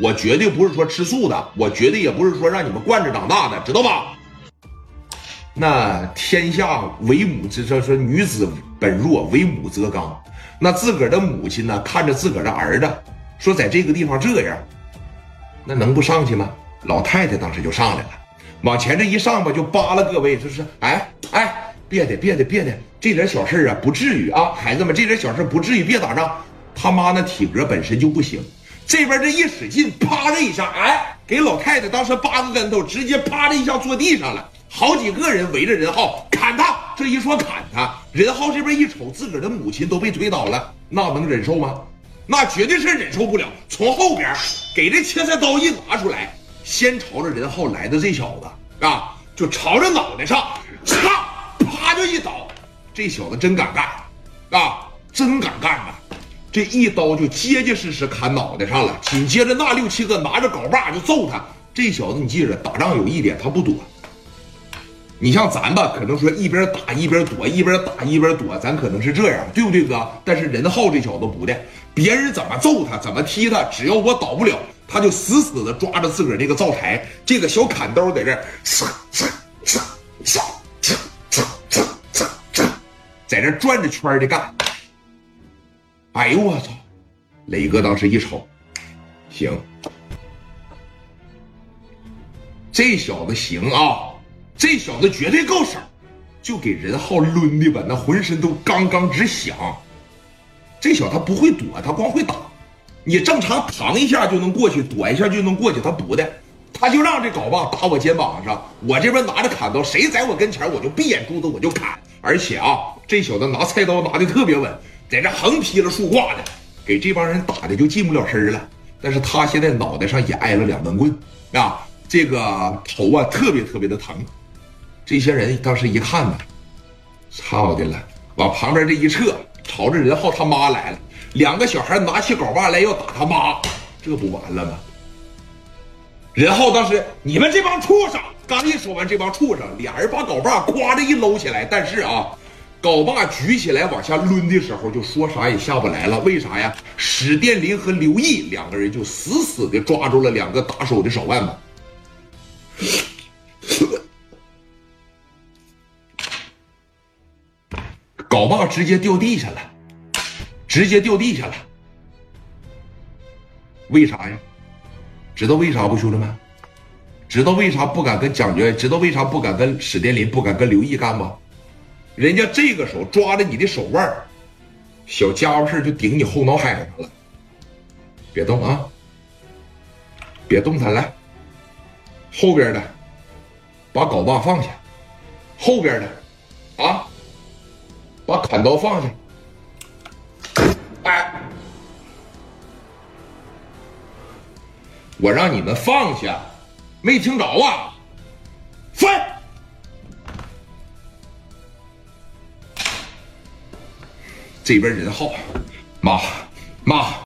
我绝对不是说吃素的，我绝对也不是说让你们惯着长大的，知道吧？那天下为母之说说女子本弱，为母则刚。那自个儿的母亲呢，看着自个儿的儿子，说在这个地方这样，那能不上去吗？老太太当时就上来了，往前这一上吧，就扒拉各位，就是哎哎，别的别的别的，这点小事啊，不至于啊，孩子们，这点小事不至于，别打仗。他妈那体格本身就不行，这边这一使劲，啪的一下，哎，给老太太当时八个跟头，直接啪的一下坐地上了。好几个人围着任浩砍他，这一说砍他，任浩这边一瞅，自个的母亲都被推倒了，那能忍受吗？那绝对是忍受不了。从后边给这切菜刀一拿出来，先朝着任浩来的这小子啊，就朝着脑袋上，嚓，啪就一刀。这小子真敢干啊，真敢干啊！这一刀就结结实实砍脑袋上了。紧接着那六七个拿着镐把就揍他。这小子你记着，打仗有一点他不躲。你像咱吧，可能说一边打一边躲，一边打一边躲，咱可能是这样，对不对哥？但是任浩这小子不的，别人怎么揍他，怎么踢他，只要我倒不了，他就死死的抓着自个儿这个灶台，这个小砍刀在这儿，在这转着圈的干。哎呦我操！磊哥当时一瞅，行，这小子行啊。这小子绝对够手，就给任浩抡的吧，那浑身都刚刚直响。这小子他不会躲，他光会打。你正常扛一下就能过去，躲一下就能过去，他不的，他就让这镐把打我肩膀上，我这边拿着砍刀，谁在我跟前，我就闭眼珠子我就砍。而且啊，这小子拿菜刀拿的特别稳，在这横劈了竖挂的，给这帮人打的就进不了身了。但是他现在脑袋上也挨了两根棍啊，这个头啊特别特别的疼。这些人当时一看呢，操的了，往旁边这一撤，朝着任浩他妈来了。两个小孩拿起镐把来要打他妈，这不完了吗？任浩当时，你们这帮畜生！刚一说完，这帮畜生，俩人把镐把咵的一搂起来。但是啊，镐把举起来往下抡的时候，就说啥也下不来了。为啥呀？史殿林和刘毅两个人就死死的抓住了两个打手的手腕子。镐把直接掉地下了，直接掉地下了。为啥呀？知道为啥不，兄弟们？知道为啥不敢跟蒋觉？知道为啥不敢跟史殿林？不敢跟刘毅干吗？人家这个手抓着你的手腕，小家伙事就顶你后脑海上了。别动啊！别动弹，来，后边的，把镐把放下，后边的，啊！把砍刀放下！哎，我让你们放下，没听着啊？翻！这边人好，妈妈。